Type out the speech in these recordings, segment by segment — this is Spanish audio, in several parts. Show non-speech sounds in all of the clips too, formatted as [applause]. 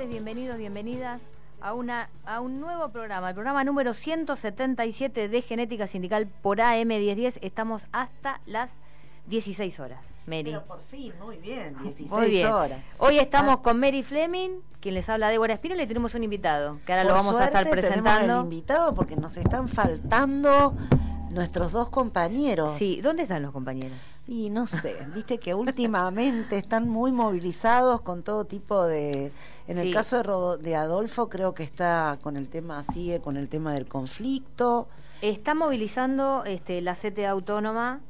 tardes, bienvenidos, bienvenidas a, una, a un nuevo programa, el programa número 177 de Genética Sindical por AM1010. Estamos hasta las 16 horas. Mary. Pero por fin, muy bien, 16 Muy bien. horas. Hoy estamos Ah. con Mary Fleming, quien les habla Débora Espino, y tenemos un invitado, que ahora lo vamos a estar presentando. el invitado porque nos están faltando nuestros dos compañeros. Sí, ¿dónde están los compañeros? Y no sé, viste que últimamente están muy movilizados con todo tipo de... En el caso de, Ro- de Adolfo creo que está con el tema, sigue con el tema del conflicto. Está movilizando este, la CTA autónoma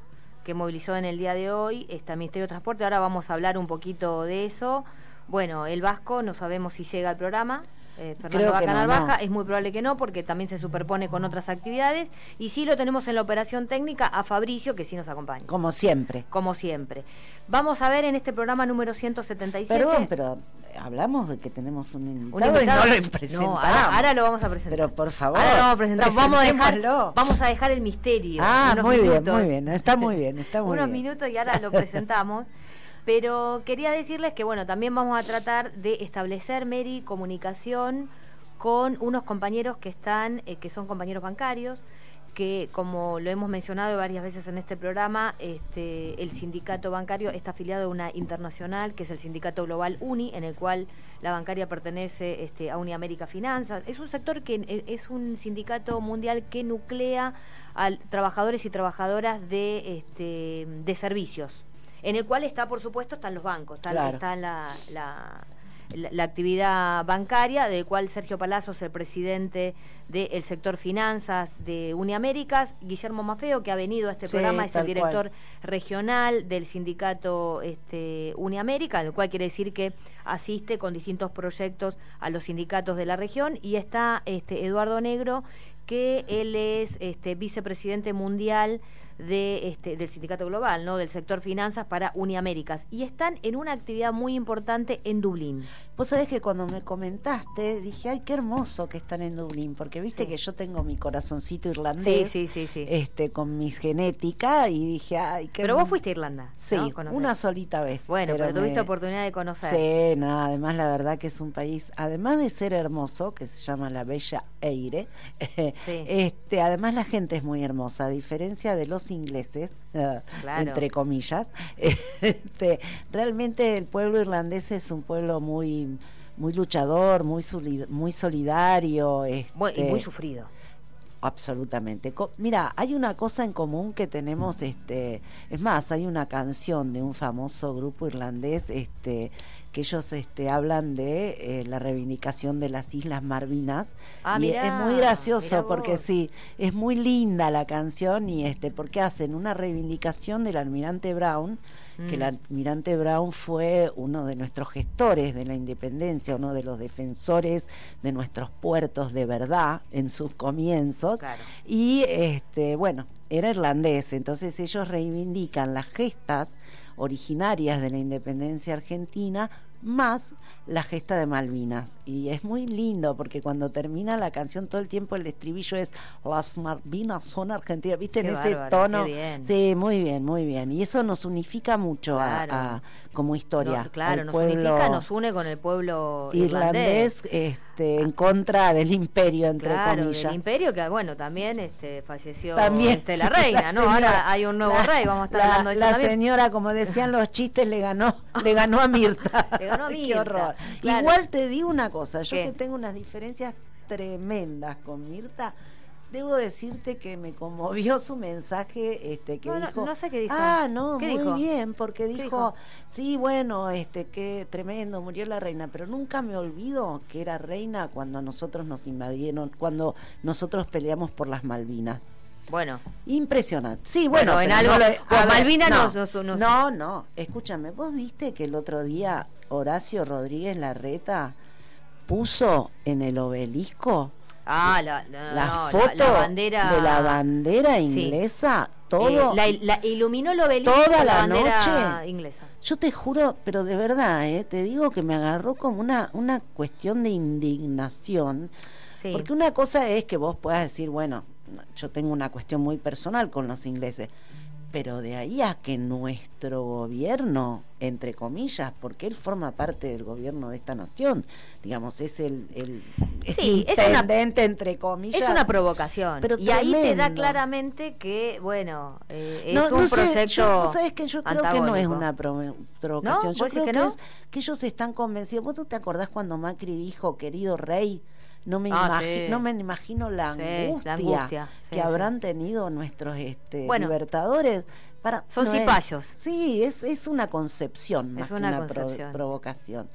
que movilizó en el día de hoy, está el Ministerio de Transporte, ahora vamos a hablar un poquito de eso. Bueno, el Vasco no sabemos si llega al programa. Eh, Fernando Bacanal no, no. baja, es muy probable que no, porque también se superpone con otras actividades. Y sí lo tenemos en la operación técnica a Fabricio, que sí nos acompaña, Como siempre. como siempre. Vamos a ver en este programa número 177. Perdón, pero hablamos de que tenemos un invitado, un invitado- y no lo presentamos. No, ahora, ahora lo vamos a presentar. Pero por favor, Ahora lo vamos a presentar. Vamos a, dejar, vamos a dejar el misterio. Ah, muy bien, minutos. muy bien, está muy bien, está [laughs] muy Unos bien. minutos y ahora lo presentamos. [laughs] Pero quería decirles que, bueno, también vamos a tratar de establecer, Mary, comunicación con unos compañeros que están, eh, que son compañeros bancarios, que como lo hemos mencionado varias veces en este programa, este, el sindicato bancario está afiliado a una internacional, que es el sindicato global UNI, en el cual la bancaria pertenece este, a Uniamérica Finanzas. Es un sector que eh, es un sindicato mundial que nuclea a trabajadores y trabajadoras de, este, de servicios, en el cual está, por supuesto, están los bancos, está, Claro. está la, la- la- la actividad bancaria, del cual Sergio Palazzo es el presidente del sector finanzas de Uniaméricas, Guillermo Mafeo, que ha venido a este Sí, programa, es el director regional del sindicato este, Uniamérica, el cual quiere decir que asiste con distintos proyectos a los sindicatos de la región, y está este, Eduardo Negro, que él es este, vicepresidente mundial de, este, del sindicato global, ¿no? del sector finanzas para Uniaméricas, y están en una actividad muy importante en Dublín. Vos sabés que cuando me comentaste, dije, ay, qué hermoso que están en Dublín, porque viste Sí. que yo tengo mi corazoncito Sí, irlandés, sí, sí, sí. este, con mis genética, y dije, ay, qué pero vos fuiste a Irlanda. Sí, una solita vez. Bueno, pero, tuviste me- oportunidad de conocer. Sí, no, además la verdad que es un país, además de ser hermoso, que se llama la Bella Eire, [laughs] Sí. este, además la gente es muy hermosa, a diferencia de los ingleses, [laughs] Claro. entre comillas, [laughs] este, realmente el pueblo irlandés es un pueblo muy muy luchador, muy muy solidario, Bueno, y este, muy sufrido. Absolutamente. Co- Mira, hay una cosa en común que tenemos, este, es más, hay una canción de un famoso grupo irlandés, este, que ellos este, hablan de eh, la reivindicación de las Islas Malvinas. Ah, y mirá, es muy gracioso porque sí, es muy linda la canción y este, porque hacen una reivindicación del almirante Brown, que el Mm. almirante Brown fue uno de nuestros gestores de la independencia, uno de los defensores de nuestros puertos de verdad en sus comienzos. Claro. Y este, bueno, era irlandés, entonces ellos reivindican las gestas originarias de la independencia argentina más la gesta de Malvinas. Y es muy lindo porque cuando termina la canción todo el tiempo el estribillo es las Malvinas son argentinas, ¿viste? Qué en ese bárbaro, tono. bien. Sí, muy bien, muy bien. Y eso nos unifica mucho a- Claro. a, como historia. No, claro, nos pueblo unifica, nos une con el pueblo irlandés este, en contra del imperio, entre claro, comillas. del imperio que bueno también este falleció También, este, sí, la reina, ¿no? señora- Ahora hay un nuevo la- rey, vamos a estar la- hablando de eso La también. señora, como decían los chistes, le ganó, [laughs] le ganó a Mirta. Le ganó a [laughs] Qué Mirta, horror. claro. Igual te digo una cosa, yo ¿Qué? que tengo unas diferencias tremendas con Mirta. Debo decirte que me conmovió su mensaje, este, que No, dijo. no sé qué dijo. Ah, no, ¿Qué muy dijo? bien, porque ¿Qué dijo, dijo? sí, bueno, este, qué tremendo, murió la reina, pero nunca me olvido que era reina cuando a nosotros nos invadieron, cuando nosotros peleamos por las Malvinas. Bueno, Impresionante. Sí, bueno, Bueno, en algo- no nos- nos- nos- no, no, escúchame, vos viste que el otro día Horacio Rodríguez Larreta puso en el obelisco ah, la, la, la no, foto la, bandera de la bandera inglesa, todo. Eh, la, la iluminó el obelisco toda la noche. inglesa. Yo te juro, pero de verdad, eh, te digo que me agarró como una, una cuestión de indignación. Sí. Porque una cosa es que vos puedas decir, bueno, yo tengo una cuestión muy personal con los ingleses, pero de ahí a que nuestro gobierno, entre comillas, porque él forma parte del gobierno de esta nación, digamos, es el, el sí, intendente, entre comillas. Es una provocación. Pero y ahí te da claramente que, bueno, eh, es un proyecto. Yo, ¿Sabes que Yo creo que no es una provocación. Yo creo que, no? es, que ellos están convencidos. ¿Vos te acordás cuando Macri dijo, querido rey? No me, ah, no me imagino la angustia, que habrán tenido nuestros este, libertadores. Para, Son cipayos. sí, es, es una concepción más que una provocación.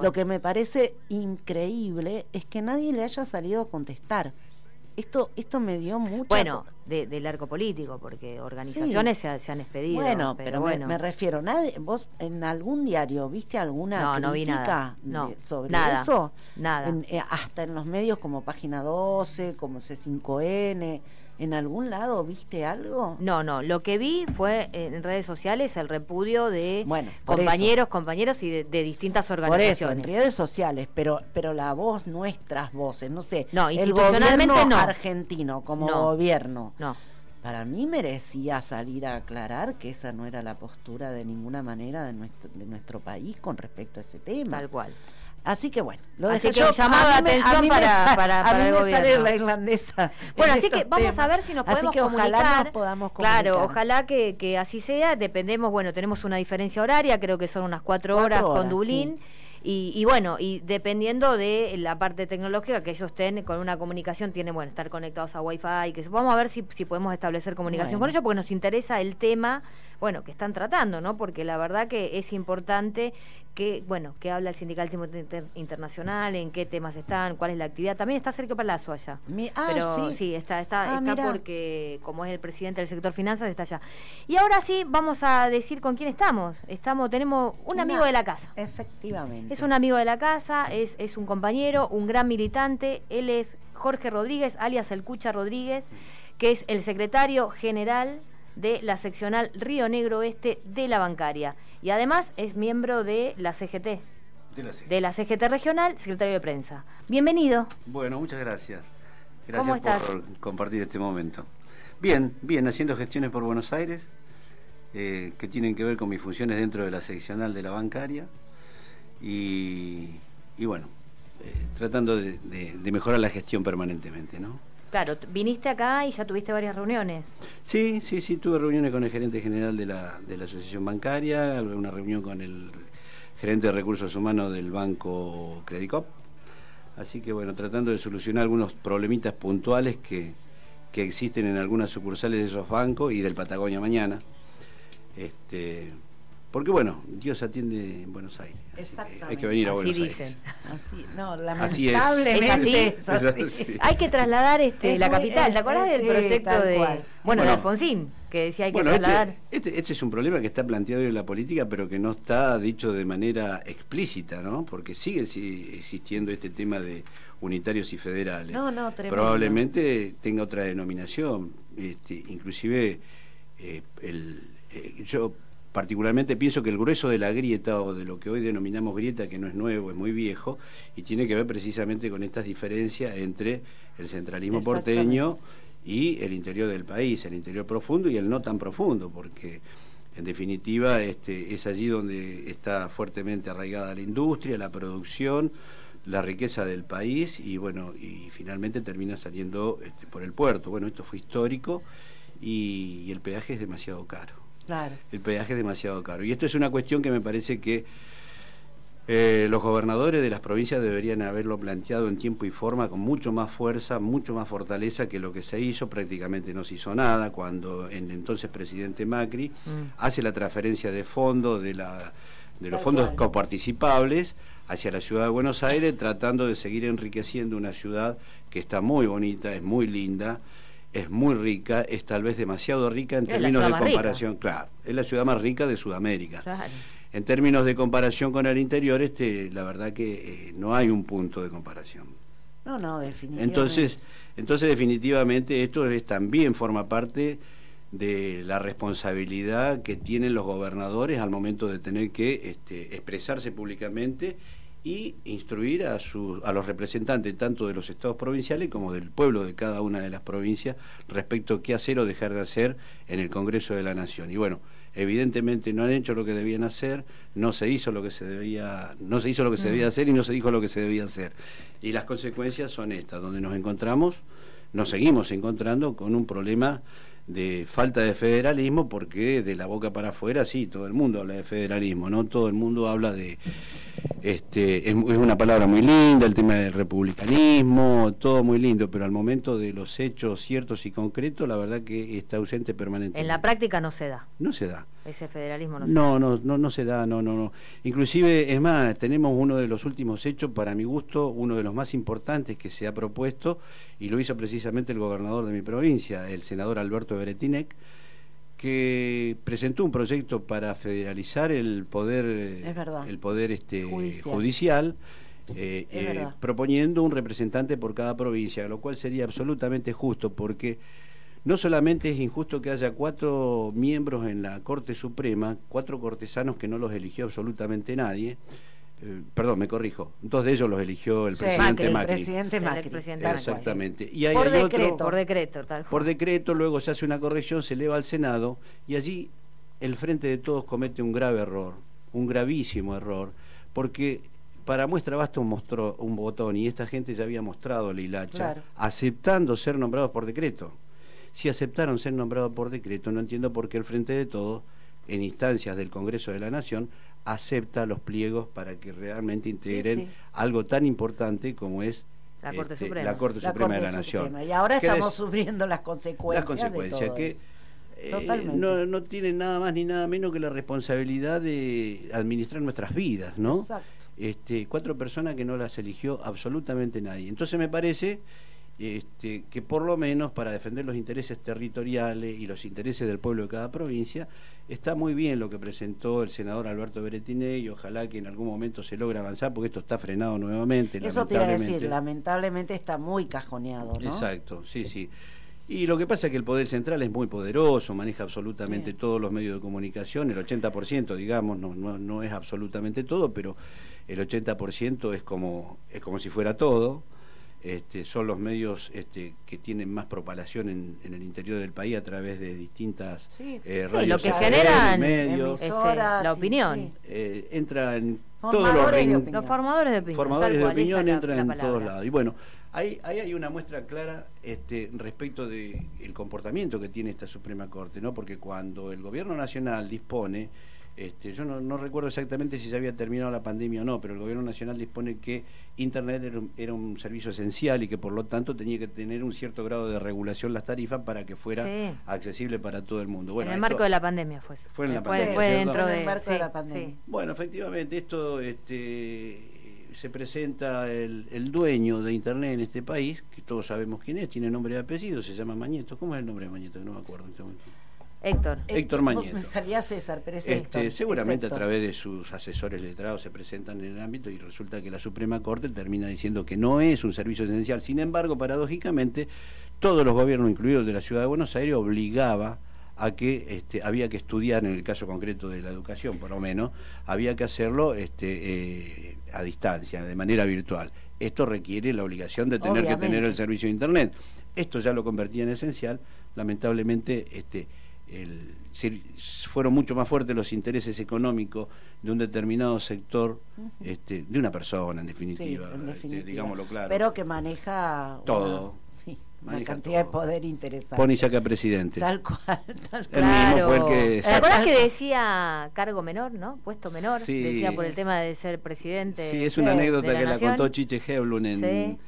Lo que me parece increíble es que nadie le haya salido a contestar esto esto me dio mucho bueno del arco político porque organizaciones se, han expedido bueno pero, bueno. me, refiero nadie vos en algún diario viste alguna no, crítica no sobre eso nada. Eh, hasta en los medios como página 12 como C5N ¿En algún lado viste algo? No, no. Lo que vi fue en redes sociales el repudio de compañeros, compañeros y de, distintas organizaciones. Por eso, en redes sociales, pero pero la voz, nuestras voces, no sé. No, el gobierno no. argentino como gobierno. No. Para mí merecía salir a aclarar que esa no era la postura de ninguna manera de nuestro, de nuestro país con respecto a ese tema. Tal cual. Así que bueno, lo así que yo, llamaba atención para, para, para, el gobierno. la irlandesa. Bueno, así que vamos a ver si nos podemos así que Ojalá nos podamos comunicar. Claro, ojalá que, que, así sea. Dependemos, bueno, tenemos una diferencia horaria, creo que son unas cuatro, horas, con Dublín. Y, bueno, y dependiendo de la parte tecnológica que ellos estén con una comunicación, tienen, bueno, estar conectados a Wi-Fi, que vamos a ver si, si podemos establecer comunicación con ellos, porque nos interesa el tema, bueno, que están tratando, ¿no? Porque la verdad que es importante que, bueno, que habla el sindicalismo internacional, en qué temas están, cuál es la actividad. También está Sergio Palazzo allá. ah, Pero sí, está, está, ah, está porque, como es el presidente del sector finanzas, está allá. Y ahora sí, vamos a decir con quién estamos. Estamos, tenemos un amigo de la casa. Efectivamente. Es un amigo de la casa, es, es un compañero, un gran militante. Él es Jorge Rodríguez, alias El Cucha Rodríguez, que es el secretario general de la seccional Río Negro Oeste de la bancaria. Y además es miembro de la CGT. De la CGT. regional, secretario de prensa. Bienvenido. Bueno, muchas gracias. Gracias por compartir este momento. Bien, bien, haciendo gestiones por Buenos Aires, eh, que tienen que ver con mis funciones dentro de la seccional de la bancaria. Y, bueno, eh, tratando de, de mejorar la gestión permanentemente, ¿no? Claro, viniste acá y ya tuviste varias reuniones. Sí, sí, sí, tuve reuniones con el gerente general de la, de la Asociación Bancaria, una reunión con el gerente de recursos humanos del Banco Credicop. Así que bueno, tratando de solucionar algunos problemitas puntuales que, que existen en algunas sucursales de esos bancos y del Patagonia mañana. Este, porque bueno, Dios atiende en Buenos Aires. Exactamente. Hay que venir a Buenos Aires. Así, no, lamentablemente ¿Es así? Hay que trasladar este, la capital. ¿Te acuerdas del proyecto de, bueno, de Alfonsín? Que decía hay que este, trasladar. Este, este, es un problema que está planteado en la política, pero que no está dicho de manera explícita, ¿no? Porque sigue existiendo este tema de unitarios y federales. No, no, Probablemente tenga otra denominación. Este, inclusive eh, el, eh, yo particularmente pienso que el grueso de la grieta o de lo que hoy denominamos grieta, que no es nuevo, es muy viejo, y tiene que ver precisamente con estas diferencias entre el centralismo porteño y el interior del país, el interior profundo y el no tan profundo, porque en definitiva este, es allí donde está fuertemente arraigada la industria, la producción, la riqueza del país y bueno, y finalmente termina saliendo este, por el puerto. Bueno, esto fue histórico y el peaje es demasiado caro. El peaje es demasiado caro. Y esto es una cuestión que me parece que eh, los gobernadores de las provincias deberían haberlo planteado en tiempo y forma con mucho más fuerza, mucho más fortaleza que lo que se hizo. Prácticamente no se hizo nada cuando el entonces presidente Macri mm. hace la transferencia de fondos de, la, de los fondos coparticipables hacia la ciudad de Buenos Aires, tratando de seguir enriqueciendo una ciudad que está muy bonita, es muy linda es muy rica, es tal vez demasiado rica en términos de comparación, claro, es la ciudad más rica de Sudamérica. En términos de comparación con el interior, este, la verdad que eh, no hay un punto de comparación. No, no, definitivamente. Entonces, entonces definitivamente esto es, también forma parte de la responsabilidad que tienen los gobernadores al momento de tener que este, expresarse públicamente y instruir a, a los representantes tanto de los estados provinciales como del pueblo de cada una de las provincias respecto a qué hacer o dejar de hacer en el Congreso de la Nación. Y bueno, evidentemente no han hecho lo que debían hacer, no se hizo lo que se debía, no se hizo lo que se debía mm. hacer y no se dijo lo que se debía hacer. Y las consecuencias son estas, donde nos encontramos, nos seguimos encontrando con un problema de falta de federalismo porque de la boca para afuera sí, todo el mundo habla de federalismo, no todo el mundo habla de este, es, una palabra muy linda, el tema del republicanismo, todo muy lindo, pero al momento de los hechos ciertos y concretos, la verdad que está ausente permanentemente. En la práctica no se da. No se da. Ese federalismo no, se da. No, no, no se da, no, no, no. Inclusive, es más, tenemos uno de los últimos hechos, para mi gusto, uno de los más importantes que se ha propuesto, y lo hizo precisamente el gobernador de mi provincia, el senador Alberto Beretinec, que presentó un proyecto para federalizar el poder el poder este judicial, eh, eh, proponiendo un representante por cada provincia, lo cual sería absolutamente justo porque no solamente es injusto que haya cuatro miembros en la Corte Suprema, cuatro cortesanos que no los eligió absolutamente nadie, eh, perdón, me corrijo, dos de ellos los eligió el presidente Macri. El presidente Macri. Exactamente. Y por decreto. por decreto, tal Por decreto, luego se hace una corrección, se eleva al Senado y allí el Frente de Todos comete un grave error, un gravísimo error, porque para muestra basta un, mostró, un botón y esta gente ya había mostrado la hilacha, aceptando ser nombrados por decreto. Si aceptaron ser nombrados por decreto, no entiendo por qué el Frente de Todos, en instancias del Congreso de la Nación, acepta los pliegos para que realmente integren algo tan importante como es la Corte este, Suprema, la Corte Suprema de la Nación. Y ahora estamos sufriendo las consecuencias. Las consecuencias que eh, no, no tienen nada más ni nada menos que la responsabilidad de administrar nuestras vidas, ¿no? Exacto. Este, cuatro personas que no las eligió absolutamente nadie. Entonces me parece este, que por lo menos para defender los intereses territoriales y los intereses del pueblo de cada provincia, está muy bien lo que presentó el senador Alberto Beretine y ojalá que en algún momento se logre avanzar porque esto está frenado nuevamente. Eso te iba a decir, lamentablemente está muy cajoneado. ¿no? Exacto, sí, sí. Y lo que pasa es que el Poder Central es muy poderoso, maneja absolutamente todos los medios de comunicación, el 80% digamos, no, no, no es absolutamente todo, pero el 80% es como, es como si fuera todo. Este, son los medios este, que tienen más propagación en, el interior del país a través de distintas eh, radios. lo que generan medios, este, la opinión. Eh, entra en todos los Los formadores de opinión. Formadores de opinión entran en todos lados. Y bueno, ahí, ahí hay una muestra clara este, respecto del comportamiento que tiene esta Suprema Corte, ¿no? porque cuando el Gobierno Nacional dispone este, yo no, recuerdo exactamente si se había terminado la pandemia o no, pero el gobierno nacional dispone que Internet era un, servicio esencial y que por lo tanto tenía que tener un cierto grado de regulación las tarifas para que fuera accesible para todo el mundo. Bueno, en el marco de la pandemia fue. Fue en la pandemia. Fue, dentro de, marco de la pandemia. Bueno, efectivamente, esto este, se presenta el, el, dueño de Internet en este país, que todos sabemos quién es, tiene nombre y apellido, se llama Mañeto. ¿Cómo es el nombre de Mañeto? No me acuerdo en este momento. Héctor. Héctor Mañeto. Me salía César, pero este, Seguramente a través de sus asesores letrados se presentan en el ámbito y resulta que la Suprema Corte termina diciendo que no es un servicio esencial. Sin embargo, paradójicamente, todos los gobiernos, incluidos de la Ciudad de Buenos Aires, obligaba a que este, había que estudiar, en el caso concreto de la educación por lo menos, había que hacerlo este, eh, a distancia, de manera virtual. Esto requiere la obligación de tener que tener el servicio de Internet. Esto ya lo convertía en esencial. Lamentablemente, este, el, fueron mucho más fuertes los intereses económicos de un determinado sector, este, de una persona en definitiva, este, digámoslo claro. Pero que maneja todo. Una, cantidad de poder interesante. Pone y saca presidente. Tal cual, [laughs] tal cual. mismo fue el que... ¿Te acuerdas que decía cargo menor, no? Puesto menor, decía por el tema de ser presidente. Sí, es una anécdota que la contó Chiche Heblun en,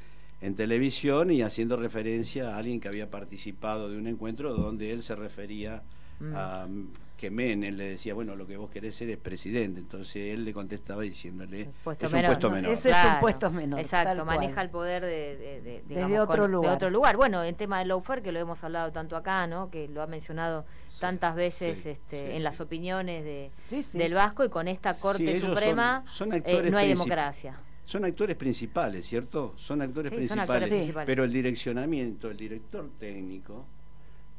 en televisión y haciendo referencia a alguien que había participado de un encuentro donde él se refería mm. a que Menem le decía, bueno, lo que vos querés ser es presidente. Entonces él le contestaba diciéndole, es un puesto menor. Ese es un puesto menor. Exacto, maneja el poder de, de, otro lugar. otro lugar. Bueno, en tema del lawfare, que lo hemos hablado tanto acá, ¿no? que lo ha mencionado tantas veces este, en las opiniones de, del Vasco y con esta Corte Suprema eh, no hay democracia son actores principales, ¿cierto? Son actores, principales, pero el direccionamiento, el director técnico,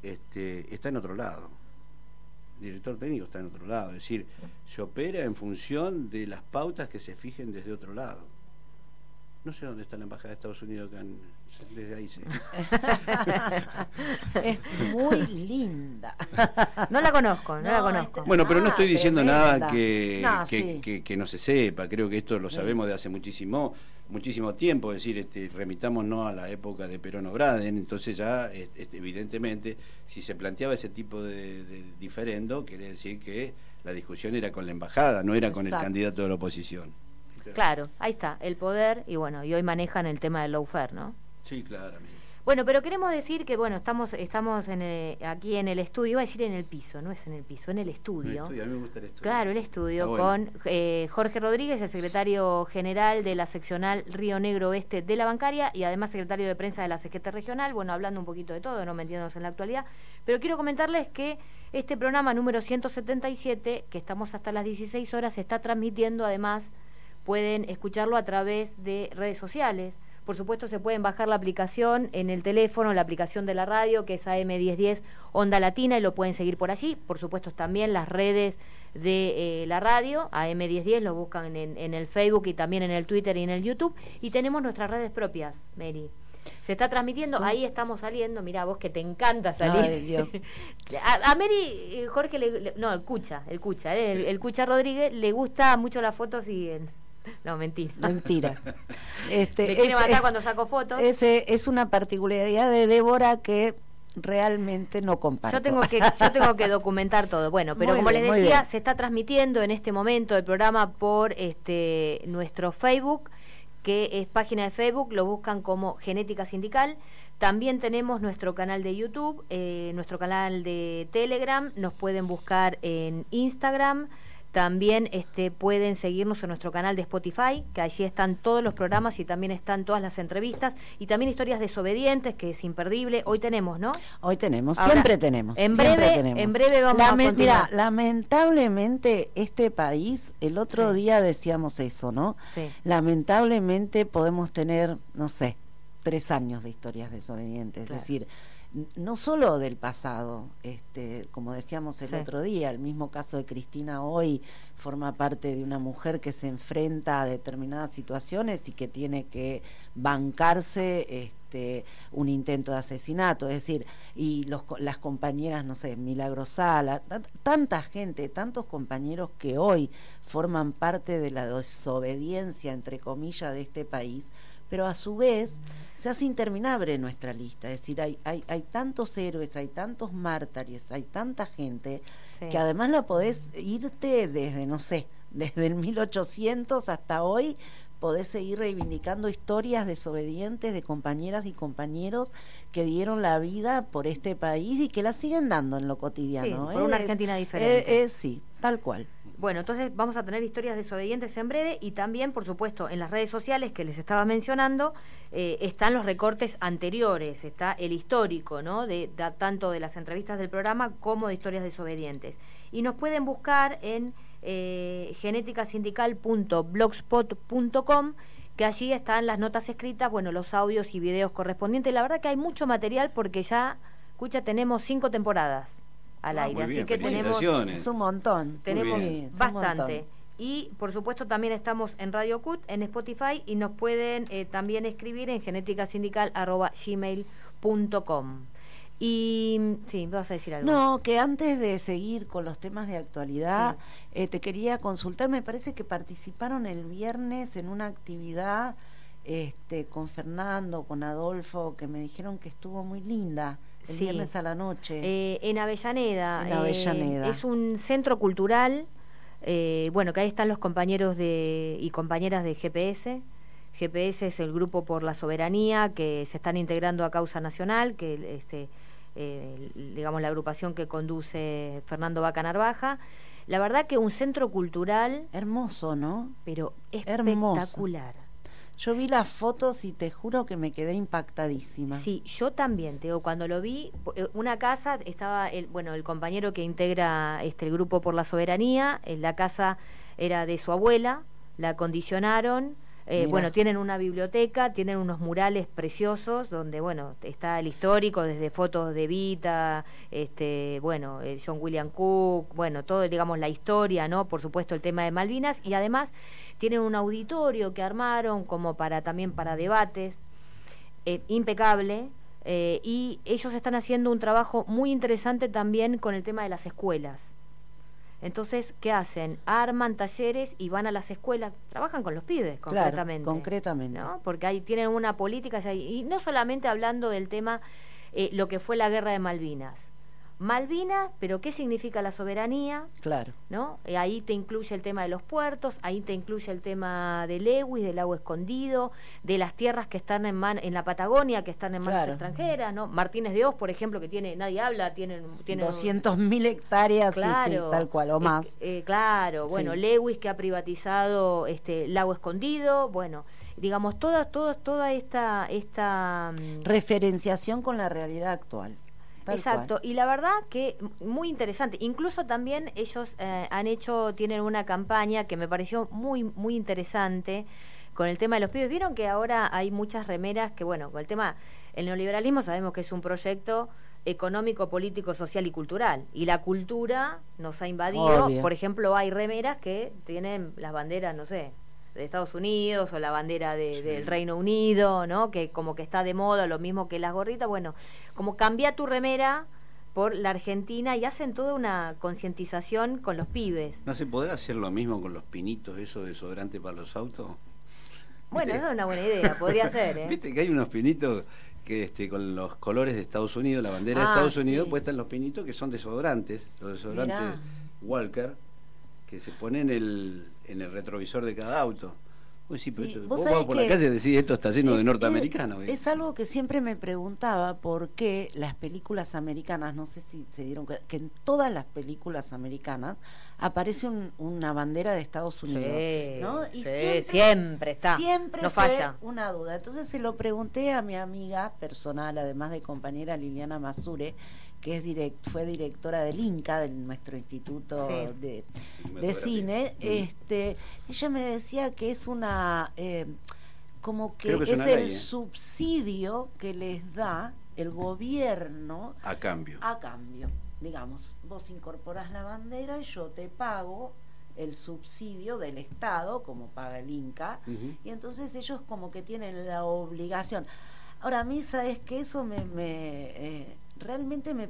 este, está en otro lado. director técnico está en otro lado. Es decir, se opera en función de las pautas que se fijen desde otro lado. No sé dónde está la embajada de Estados Unidos acá desde ahí. Sí. [laughs] es muy linda. No la conozco, no, la conozco. Bueno, pero no estoy diciendo nada que que, que, no se sepa. Creo que esto lo sabemos de hace muchísimo muchísimo tiempo, es decir, este, remitámonos a la época de Perón Obraden, entonces ya este, evidentemente si se planteaba ese tipo de, diferendo, quiere decir que la discusión era con la embajada, no era con el candidato de la oposición. Claro, ahí está, el poder, y bueno, y hoy manejan el tema del lawfare, ¿no? Sí, claramente. Bueno, pero queremos decir que, bueno, estamos estamos aquí en el estudio, iba a decir en el piso, no es en el piso, en el estudio. a mí me gusta el estudio. Claro, el estudio, con eh, Jorge Rodríguez, el secretario general de la seccional Río Negro Oeste de la Bancaria y además secretario de prensa de la CGT Regional, bueno, hablando un poquito de todo, no metiéndonos en la actualidad, pero quiero comentarles que este programa número 177, que estamos hasta las 16 horas, se está transmitiendo además, pueden escucharlo a través de redes sociales por supuesto, se pueden bajar la aplicación en el teléfono, la aplicación de la radio, que es AM1010 Onda Latina, y lo pueden seguir por allí. Por supuesto, también las redes de eh, la radio, AM1010, lo buscan en, el Facebook y también en el Twitter y en el YouTube. Y tenemos nuestras redes propias, Mary. Se está transmitiendo, ahí estamos saliendo, mira vos que te encanta salir. [laughs] a, Mary, eh, Jorge, le, no, escucha, escucha, eh, el, el Cucha Rodríguez le gusta mucho las fotos y... No, mentira. Mentira. [laughs] Este, Me quiere matar cuando saco fotos. Ese es una particularidad de Débora que realmente no comparto. Yo tengo que, yo tengo que documentar todo. Bueno, pero como les decía, se está transmitiendo en este momento el programa por este nuestro Facebook, que es página de Facebook, lo buscan como Genética Sindical. También tenemos nuestro canal de YouTube, eh, nuestro canal de Telegram, nos pueden buscar en Instagram, también este, pueden seguirnos en nuestro canal de Spotify, que allí están todos los programas y también están todas las entrevistas y también historias desobedientes, que es imperdible. Hoy tenemos, ¿no? Hoy tenemos, siempre tenemos. En breve, en breve vamos a continuar. Mira, lamentablemente este país, el otro día decíamos eso, ¿no? Sí. Lamentablemente podemos tener, no sé, tres años de historias desobedientes, es decir no solo del pasado, este, como decíamos el otro día, el mismo caso de Cristina hoy forma parte de una mujer que se enfrenta a determinadas situaciones y que tiene que bancarse este, un intento de asesinato, es decir, y los, las compañeras, no sé, Milagrosala, tanta gente, tantos compañeros que hoy forman parte de la desobediencia, entre comillas, de este país, pero a su vez se hace interminable nuestra lista. Es decir, hay, hay, hay tantos héroes, hay tantos mártires, hay tanta gente que además la podés irte desde, no sé, [laughs] desde el 1800 hasta hoy, podés seguir reivindicando historias desobedientes de compañeras y compañeros que dieron la vida por este país y que la siguen dando en lo cotidiano. por una Argentina diferente. sí, tal cual. Bueno, entonces vamos a tener historias desobedientes en breve y también, por supuesto, en las redes sociales que les estaba mencionando, eh, están los recortes anteriores, está el histórico, ¿no? De, tanto de las entrevistas del programa como de historias desobedientes. Y nos pueden buscar en eh, genéticasindical.blogspot.com que allí están las notas escritas, bueno, los audios y videos correspondientes. La verdad que hay mucho material porque ya, escucha, tenemos cinco temporadas al ah, aire. Así que tenemos es un montón. Tenemos bastante. Y por supuesto también estamos en Radio Cut, en Spotify y nos pueden eh, también escribir en genéticasindical.gmail.com. Y sí, vas a decir algo. No, que antes de seguir con los temas de actualidad, eh, te quería consultar, me parece que participaron el viernes en una actividad este, con Fernando, con Adolfo, que me dijeron que estuvo muy linda el viernes a la noche. Eh, en Avellaneda. En Avellaneda. Eh, es un centro cultural, eh, bueno, que ahí están los compañeros de, y compañeras de GPS. GPS es el grupo por la soberanía que se están integrando a Causa Nacional, que este, digamos la agrupación que conduce Fernando Vaca Narvaja. La verdad que un centro cultural hermoso, ¿no? Pero espectacular. Yo vi las fotos y te juro que me quedé impactadísima. Sí, yo también, Teo, cuando lo vi, eh, una casa, estaba el, bueno, el compañero que integra este el grupo por la soberanía, la casa era de su abuela, la acondicionaron, Eh, bueno, tienen una biblioteca, tienen unos murales preciosos donde, bueno, está el histórico, desde fotos de Vita, este, bueno, eh, John William Cook, bueno, todo, digamos, la historia, ¿no? Por supuesto, el tema de Malvinas y además tienen un auditorio que armaron como para también para debates, eh, impecable. y ellos están haciendo un trabajo muy interesante también con el tema de las escuelas. Entonces, ¿qué hacen? Arman talleres y van a las escuelas, trabajan con los pibes concretamente. concretamente. ¿no? Porque ahí tienen una política, y no solamente hablando del tema, eh, lo que fue la guerra de Malvinas, Malvinas, pero ¿qué significa la soberanía? Claro. ¿No? Eh, ahí te incluye el tema de los puertos, ahí te incluye el tema del Lewis, del agua escondido, de las tierras que están en en la Patagonia, que están en manos extranjeras, ¿no? Martínez de Oz, por ejemplo, que tiene, nadie habla, tienen... tiene 200.000 hectáreas, claro, tal cual, o más. Eh, claro, bueno, Lewis que ha privatizado este, el agua escondido, bueno digamos toda toda toda esta esta mm, referenciación con la realidad actual Exacto, y la verdad que muy interesante. Incluso también ellos eh, han hecho, tienen una campaña que me pareció muy, muy interesante con el tema de los pibes. Vieron que ahora hay muchas remeras que, bueno, con el tema, el neoliberalismo sabemos que es un proyecto económico, político, social y cultural. Y la cultura nos ha invadido. Por ejemplo, hay remeras que tienen las banderas, no sé, de Estados Unidos o la bandera del Reino Unido, ¿no? Que como que está de moda, lo mismo que las gorritas. Bueno, como cambia tu remera por la Argentina y hacen toda una concientización con los pibes. ¿No se podrá hacer lo mismo con los pinitos, eso de desodorante para los autos? Bueno, esa es una buena idea, podría ser. ¿eh? [laughs] Viste que hay unos pinitos que este, con los colores de Estados Unidos, la bandera de ah, Estados Unidos, pues están los pinitos que son desodorantes, los desodorantes Walker, que se ponen el, en el retrovisor de cada auto. Pues sí, pero vos, por la calle decís esto está lleno de norteamericanos. Es, es, algo que siempre me preguntaba por qué las películas americanas, no sé si se dieron cuenta, que en todas las películas americanas aparece una bandera de Estados Unidos. ¿no? Y siempre, siempre, está. Siempre no falla. una duda. Entonces se lo pregunté a mi amiga personal, además de compañera Liliana Masure, que es direct, fue directora del INCA, de nuestro instituto de, cine, este, ella me decía que es una, eh, como que, es, el ¿eh? subsidio que les da el gobierno a cambio. A cambio, digamos, vos incorporás la bandera y yo te pago el subsidio del Estado, como paga el INCA, y entonces ellos como que tienen la obligación. Ahora, a mí, ¿sabes que Eso me, eh, realmente me,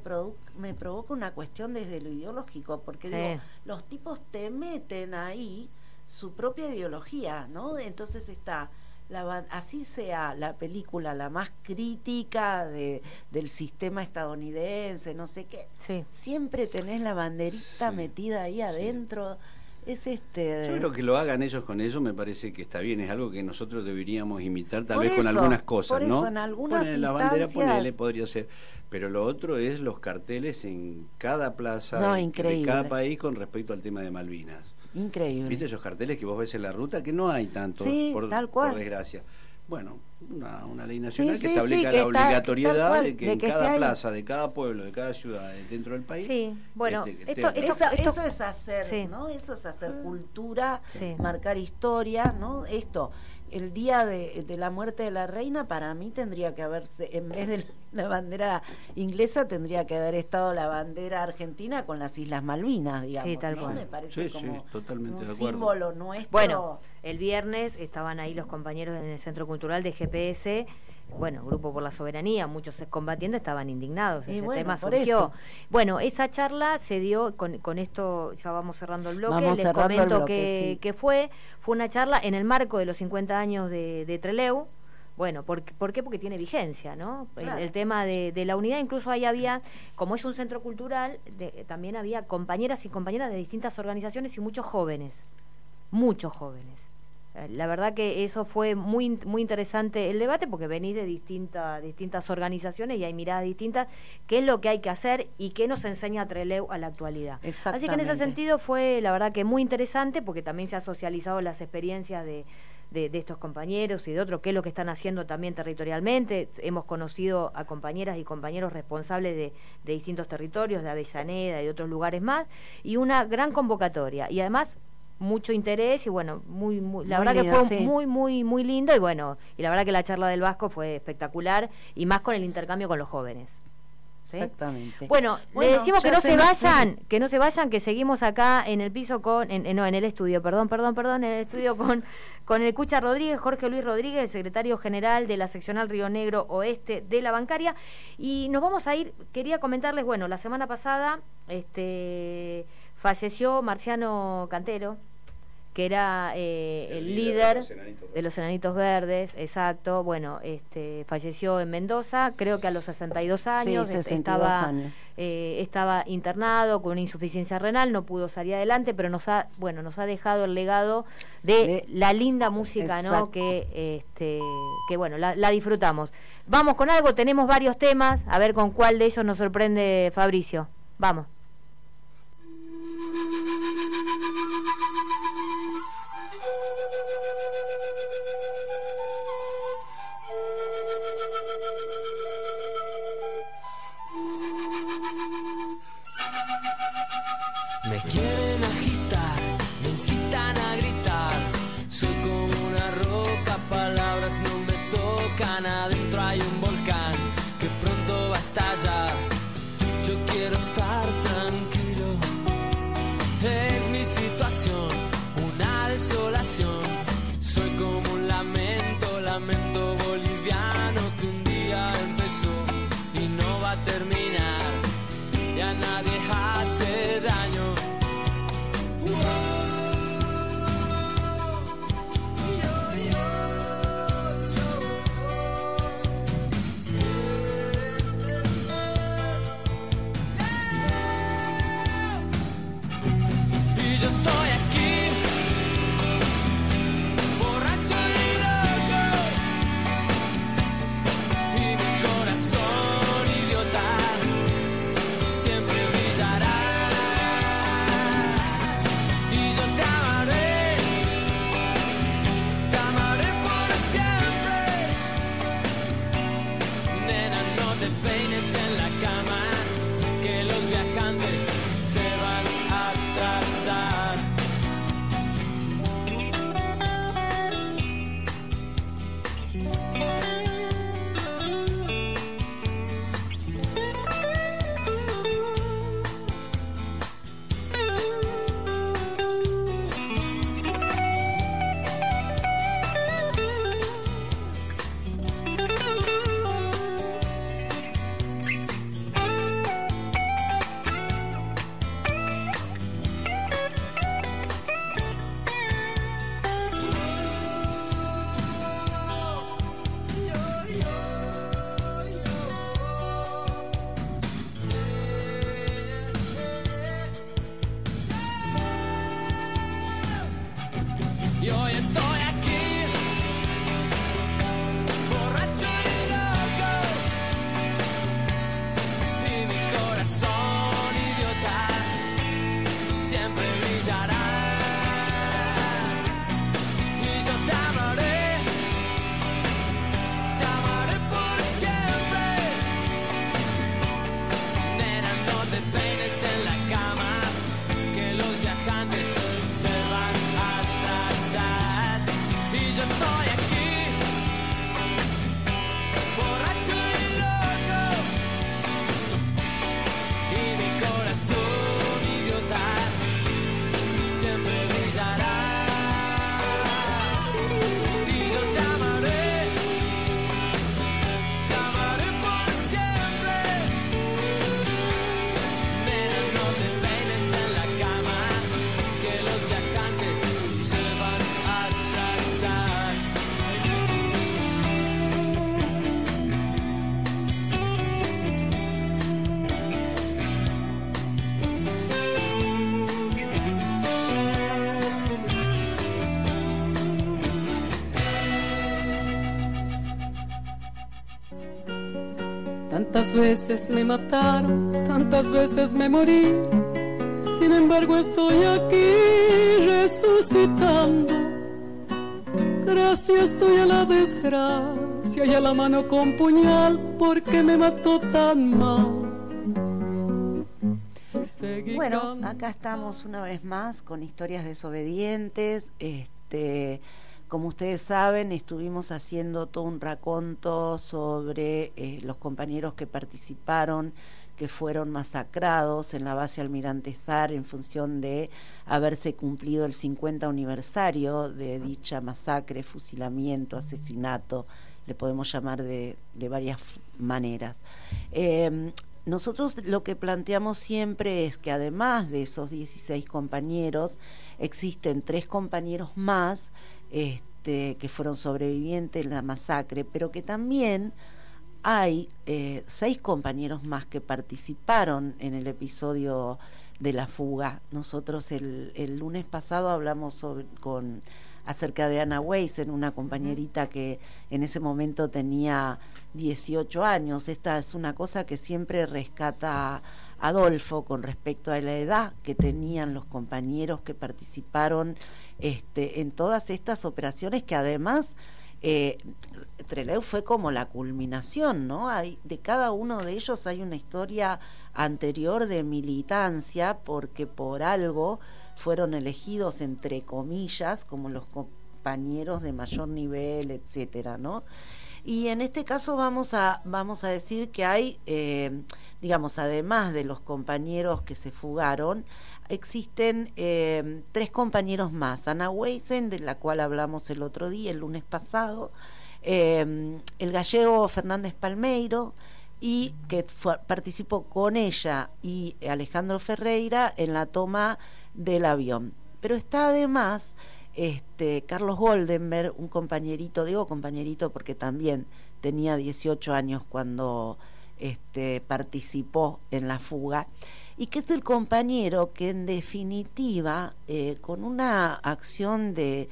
me provoca una cuestión desde lo ideológico, porque digo, los tipos te meten ahí su propia ideología, ¿no? Entonces está, la, así sea la película la más crítica de, del sistema estadounidense, no sé qué, siempre tenés la banderita metida ahí adentro es este. Yo creo que lo hagan ellos con eso me parece que está bien es algo que nosotros deberíamos imitar tal vez con algunas cosas no en algunas la bandera ponele podría ser. Pero lo otro es los carteles en cada plaza de, cada país con respecto al tema de Malvinas. Increíble. Viste esos carteles que vos ves en la ruta que no hay tanto por, tal cual. por desgracia bueno, una, ley nacional que establezca la obligatoriedad de que en cada plaza, de cada pueblo, de cada ciudad dentro del país. Sí, bueno, este, eso, es hacer, ¿no? Eso es hacer cultura, marcar historia, ¿no? Esto el día de, la muerte de la reina, para mí tendría que haberse, en vez de la bandera inglesa, tendría que haber estado la bandera argentina con las Islas Malvinas, digamos. Sí, tal cual. Me parece como un símbolo nuestro. Bueno, el viernes estaban ahí los compañeros en el Centro Cultural de GPS bueno, Grupo por la Soberanía, muchos combatientes estaban indignados, ese tema surgió. Bueno, esa charla se dio, con, con, esto ya vamos cerrando el bloque, les comento que, fue, fue una charla en el marco de los 50 años de, de Treleu, bueno, ¿por, ¿por, qué? Porque tiene vigencia, ¿no? El, tema de, de, la unidad, incluso ahí había, como es un centro cultural, también había compañeras y compañeras de distintas organizaciones y muchos jóvenes, muchos jóvenes. La verdad que eso fue muy, muy interesante el debate porque venís de distintas, distintas organizaciones y hay miradas distintas, qué es lo que hay que hacer y qué nos enseña Treleu a la actualidad. Así que en ese sentido fue la verdad que muy interesante porque también se ha socializado las experiencias de, de, estos compañeros y de otros, qué es lo que están haciendo también territorialmente. Hemos conocido a compañeras y compañeros responsables de, de distintos territorios, de Avellaneda y de otros lugares más, y una gran convocatoria. Y además mucho interés y bueno, muy, muy la verdad que fue muy, muy, muy lindo y bueno, y la verdad que la charla del Vasco fue espectacular y más con el intercambio con los jóvenes. Exactamente. Bueno, le decimos que no se vayan, que no se vayan, que seguimos acá en el piso con, en, no, en el estudio, perdón, perdón, perdón, en el estudio con, con el Cucha Rodríguez, Jorge Luis Rodríguez, secretario general de la seccional Río Negro Oeste de la Bancaria. Y nos vamos a ir, quería comentarles, bueno, la semana pasada este, falleció Marciano Cantero, que era eh, el, líder, de, los enanitos verdes, exacto. Bueno, este, falleció en Mendoza, creo que a los 62 años, estaba, eh, estaba internado con una insuficiencia renal, no pudo salir adelante, pero nos ha, bueno, nos ha dejado el legado de, la linda música, ¿no? Que, este, que bueno, la, la disfrutamos. Vamos con algo, tenemos varios temas, a ver con cuál de ellos nos sorprende Fabricio. Vamos. Me quieren agitar, me incitan a gritar. Soy como una roca, palabras no me tocan. Adentro hay un volcán que pronto va a estallar. Yo quiero estar. Es mi situación, una desolación. Veces me mataron, tantas veces me morí. Sin embargo estoy aquí resucitando. Gracias estoy a la desgracia y a la mano con puñal porque me mató tan mal. Bueno, acá estamos una vez más con historias desobedientes. Este, como ustedes saben, estuvimos haciendo todo un raconto sobre eh, los compañeros que participaron, que fueron masacrados en la base Almirante Sar en función de haberse cumplido el 50 aniversario de dicha masacre, fusilamiento, asesinato, le podemos llamar de, de varias maneras. Eh, nosotros lo que planteamos siempre es que además de esos 16 compañeros, existen tres compañeros más este, que fueron sobrevivientes de la masacre, pero que también hay eh, seis compañeros más que participaron en el episodio de la fuga. Nosotros el, el lunes pasado hablamos sobre, con acerca de Ana Weisen, una compañerita que en ese momento tenía 18 años. Esta es una cosa que siempre rescata Adolfo con respecto a la edad que tenían los compañeros que participaron este, en todas estas operaciones que además eh, fue como la culminación, ¿no? Hay, de cada uno de ellos hay una historia anterior de militancia porque por algo fueron elegidos entre comillas como los compañeros de mayor nivel, etcétera, ¿no? Y en este caso vamos a, vamos a decir que hay, eh, digamos, además de los compañeros que se fugaron, existen eh, tres compañeros más. Ana Weisen, de la cual hablamos el otro día, el lunes pasado, eh, el gallego Fernández Palmeiro, y que participó con ella y Alejandro Ferreira en la toma del avión. Pero está además este, Carlos Goldenberg, un compañerito, digo compañerito porque también tenía 18 años cuando este, participó en la fuga, y que es el compañero que en definitiva, eh, con una acción de,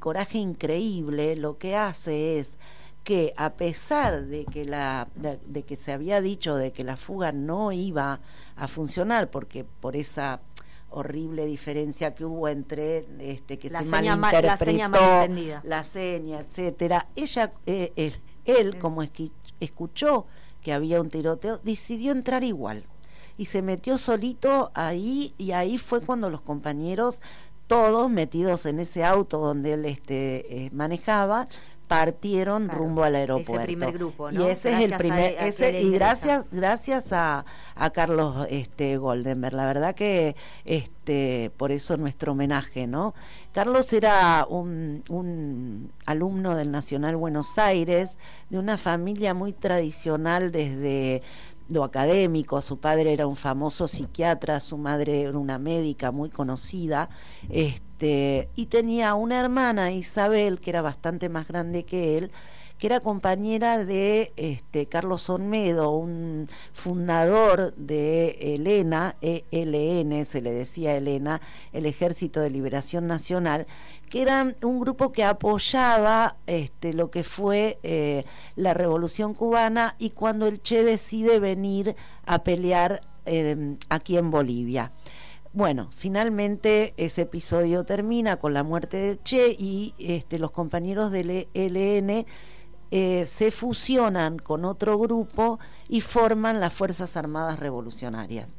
coraje increíble, lo que hace es que a pesar de que la de que se había dicho de que la fuga no iba a funcionar porque por esa horrible diferencia que hubo entre este que La se seña ma- la malinterpretó seña malentendida. la seña etcétera. Ella eh, él, él, como escuchó que había un tiroteo decidió entrar igual. Y se metió solito ahí y ahí fue cuando los compañeros todos metidos en ese auto donde él este eh, manejaba partieron Claro, rumbo al ese aeropuerto. primer grupo, y ¿no? ese es el primer a ese, y gracias gracias a, a Carlos este Goldenberg. La verdad que este por eso nuestro homenaje no Carlos era un, un alumno del Nacional Buenos Aires de una familia muy tradicional desde lo académico, su padre era un famoso psiquiatra, su madre era una médica muy conocida, este, y tenía una hermana, Isabel, que era bastante más grande que él, que era compañera de este, Carlos Olmedo, un fundador de Elena, ELN, se le decía Elena, el Ejército de Liberación Nacional, que era un grupo que apoyaba este, lo que fue eh, la Revolución Cubana y cuando el Che decide venir a pelear eh, aquí en Bolivia. Bueno, finalmente ese episodio termina con la muerte del Che y este, los compañeros del ELN eh, se fusionan con otro grupo y forman las Fuerzas Armadas Revolucionarias.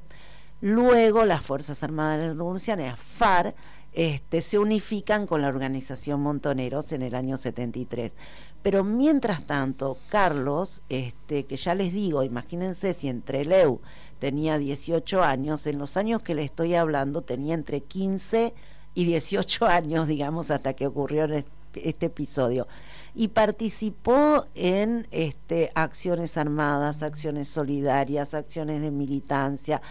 Luego las Fuerzas Armadas Revolucionarias, FARC, este, se unifican con la organización Montoneros en el año 73. Pero mientras tanto, Carlos, este, que ya les digo, imagínense si entre Leu tenía 18 años, en los años que le estoy hablando tenía entre 15 y 18 [laughs] años, digamos, hasta que ocurrió este episodio. Y participó en este, acciones armadas, acciones solidarias, acciones de militancia.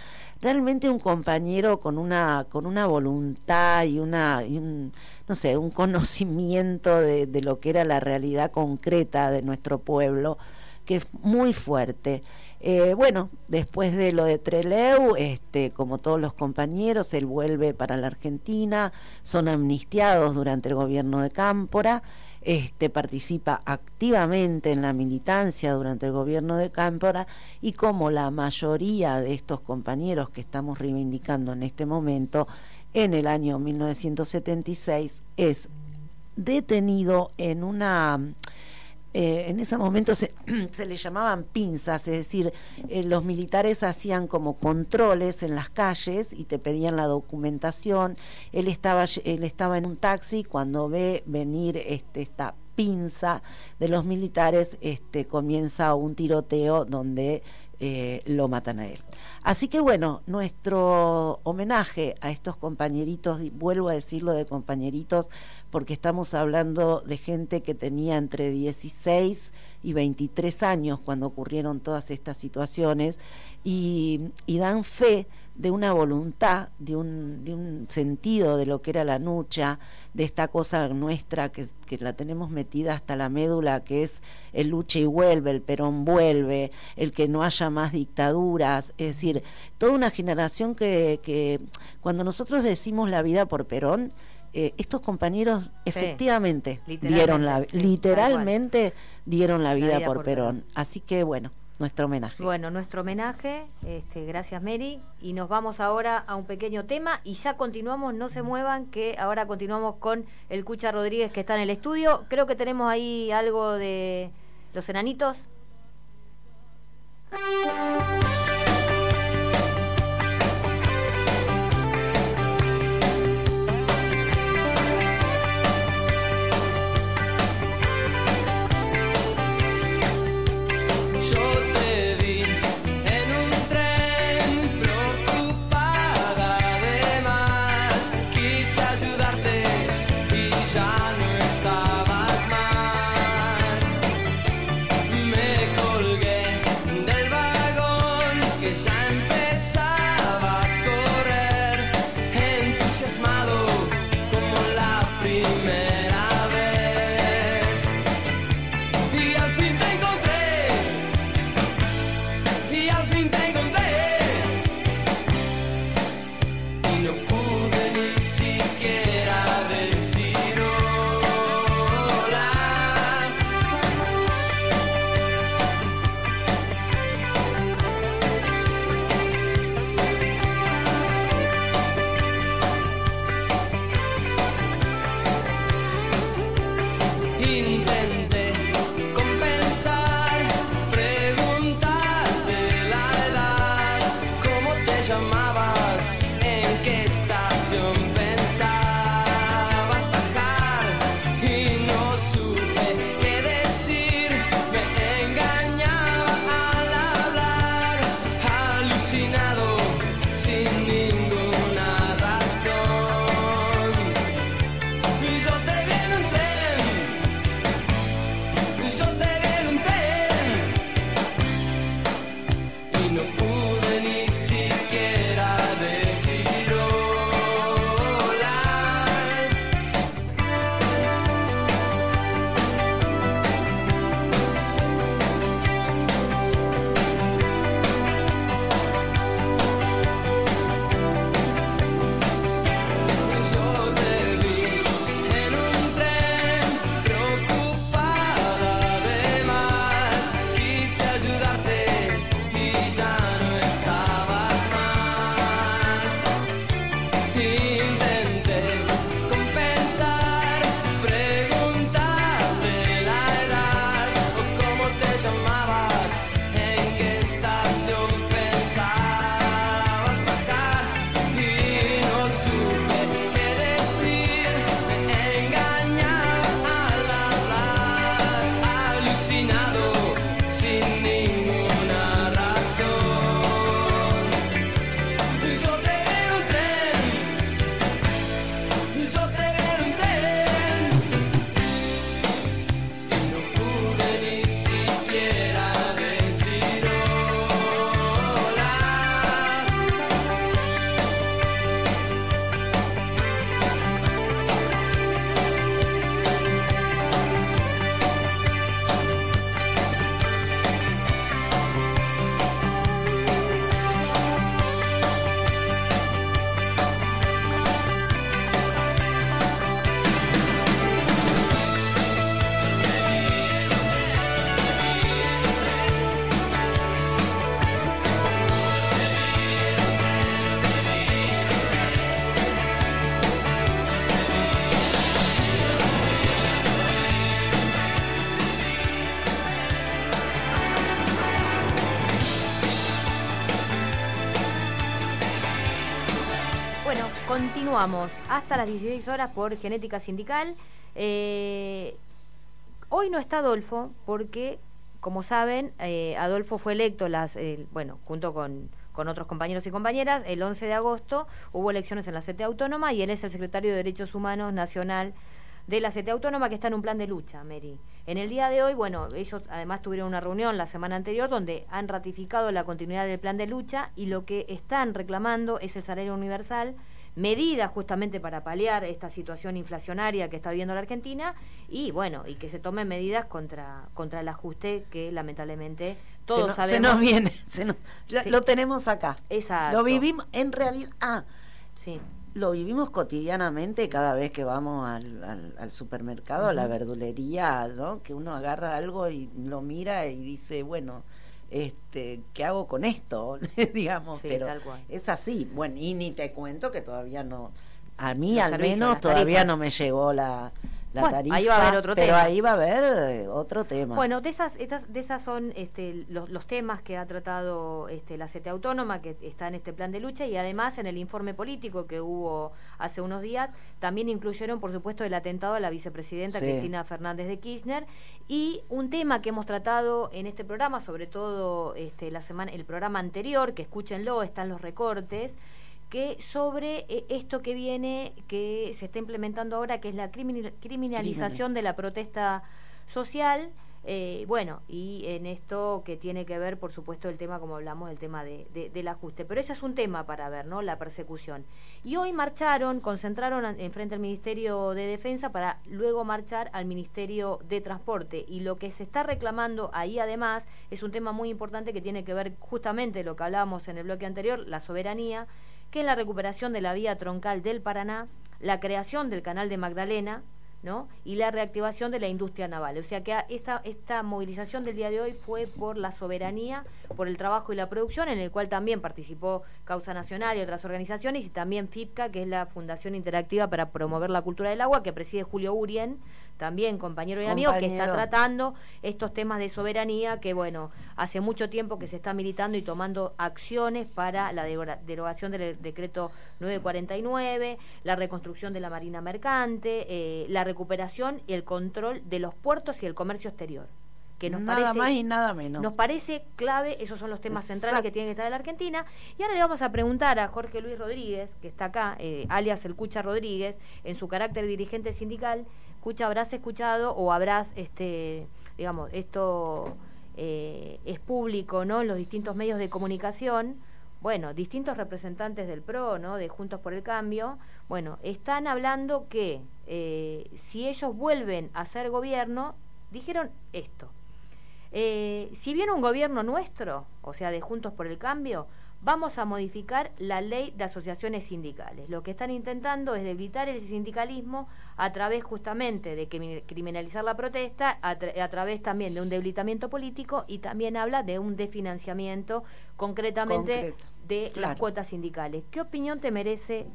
Realmente un compañero con una, con una voluntad y, una, un, no sé, un conocimiento de lo que era la realidad concreta de nuestro pueblo, que es muy fuerte. Eh, bueno, después de lo de Treleu, este, como todos los compañeros, él vuelve para la Argentina, son amnistiados durante el gobierno de Cámpora, este, participa activamente en la militancia durante el gobierno de Cámpora y como la mayoría de estos compañeros que estamos reivindicando en este momento, en el año 1976 es detenido en una eh, en ese momento se, [clears throat] se, le llamaban pinzas, es decir, eh, los militares hacían como controles en las calles y te pedían la documentación. Él estaba, él estaba en un taxi cuando ve venir este, esta pinza de los militares, este, comienza un tiroteo donde eh, lo matan a él. Así que bueno, nuestro homenaje a estos compañeritos, vuelvo a decirlo de compañeritos, porque estamos hablando de gente que tenía entre 16 y 23 años cuando ocurrieron todas estas situaciones y, y dan fe de una voluntad, de un, de un sentido de lo que era la lucha, de esta cosa nuestra que, que, la tenemos metida hasta la médula, que es el lucha y vuelve, el Perón vuelve, el que no haya más dictaduras, es decir, toda una generación que, que cuando nosotros decimos la vida por Perón, eh, estos compañeros efectivamente dieron la, literalmente dieron la vida, por, Perón. Así que bueno, nuestro homenaje. Bueno, nuestro homenaje, este, gracias Mary, y nos vamos ahora a un pequeño tema y ya continuamos, no se muevan, que ahora continuamos con el Cucha Rodríguez que está en el estudio. Creo que tenemos ahí algo de los enanitos. Continuamos hasta las 16 horas por Genética Sindical. Eh, hoy no está Adolfo porque, como saben, eh, Adolfo fue electo, las, bueno, junto con, con otros compañeros y compañeras, el 11 de agosto hubo elecciones en la CT Autónoma y él es el secretario de Derechos Humanos Nacional de la CT Autónoma que está en un plan de lucha, Mary. En el día de hoy, bueno, ellos además tuvieron una reunión la semana anterior donde han ratificado la continuidad del plan de lucha y lo que están reclamando es el salario universal, medidas justamente para paliar esta situación inflacionaria que está viviendo la Argentina y bueno, y que se tomen medidas contra, contra el ajuste que lamentablemente todos se, no- sabemos. se nos viene, [laughs] se nos- lo, Sí. lo tenemos acá. Exacto. Lo vivimos, en realidad, ah, Sí. lo vivimos cotidianamente cada vez que vamos al, al- al supermercado, a la verdulería, ¿no? Que uno agarra algo y lo mira y dice, bueno, este, ¿qué hago con esto? [laughs] Digamos, Sí, pero tal cual. es así. Bueno, y ni te cuento que todavía no, a mí Los al menos todavía tarifas. no me llegó la, la Bueno, tarifa. ahí va a haber otro pero tema. ahí va a haber eh, otro tema. Bueno, de esas, estas- de esas son este, los, los temas que ha tratado este, la CT Autónoma, que está en este plan de lucha, y además en el informe político que hubo hace unos días, también incluyeron, por supuesto, el atentado a la vicepresidenta Sí. Cristina Fernández de Kirchner, y un tema que hemos tratado en este programa, sobre todo este, la semana, el programa anterior, que escúchenlo, están los recortes, que sobre eh, esto que viene, que se está implementando ahora, que es la criminal- criminalización de la protesta social. eh, bueno, y en esto que tiene que ver, por supuesto, el tema, como hablamos, el tema de, de- del ajuste. Pero ese es un tema para ver, ¿no? La persecución. Y hoy marcharon, concentraron en en frente al Ministerio de Defensa para luego marchar al Ministerio de Transporte. Y lo que se está reclamando ahí, además, es un tema muy importante que tiene que ver justamente lo que hablábamos en el bloque anterior, la soberanía, que es la recuperación de la vía troncal del Paraná, la creación del canal de Magdalena, ¿no? y la reactivación de la industria naval. O sea que esta, esta movilización del día de hoy fue por la soberanía, por el trabajo y la producción, en el cual también participó Causa Nacional y otras organizaciones, y también FIPCA, que es la Fundación Interactiva para Promover la Cultura del Agua, que preside Julio Urien, también compañero y amigo, que está tratando estos temas de soberanía, que bueno, hace mucho tiempo que se está militando y tomando acciones para la deroga- derogación del decreto 949, la reconstrucción de la Marina Mercante, eh, la recuperación y el control de los puertos y el comercio exterior. Que nos nada parece, más y nada menos. nos parece clave, esos son los temas centrales que Exacto. tiene que estar en la Argentina. Y ahora le vamos a preguntar a Jorge Luis Rodríguez, que está acá, eh, alias el Cucha Rodríguez, en su carácter dirigente sindical. Cucha, habrás escuchado o habrás, este, digamos, esto eh, es público, ¿no? En los distintos medios de comunicación. Bueno, distintos representantes del PRO, ¿no? De Juntos por el Cambio, bueno, están hablando que eh, si ellos vuelven a ser gobierno, dijeron esto. Eh, si viene un gobierno nuestro, o sea, de Juntos por el Cambio, vamos a modificar la ley de asociaciones sindicales. Lo que están intentando es debilitar el sindicalismo a través justamente de crimi- criminalizar la protesta, a, tra- a través también de un debilitamiento político y también habla de un desfinanciamiento concretamente Concreto, de las cuotas sindicales. ¿Qué opinión te merece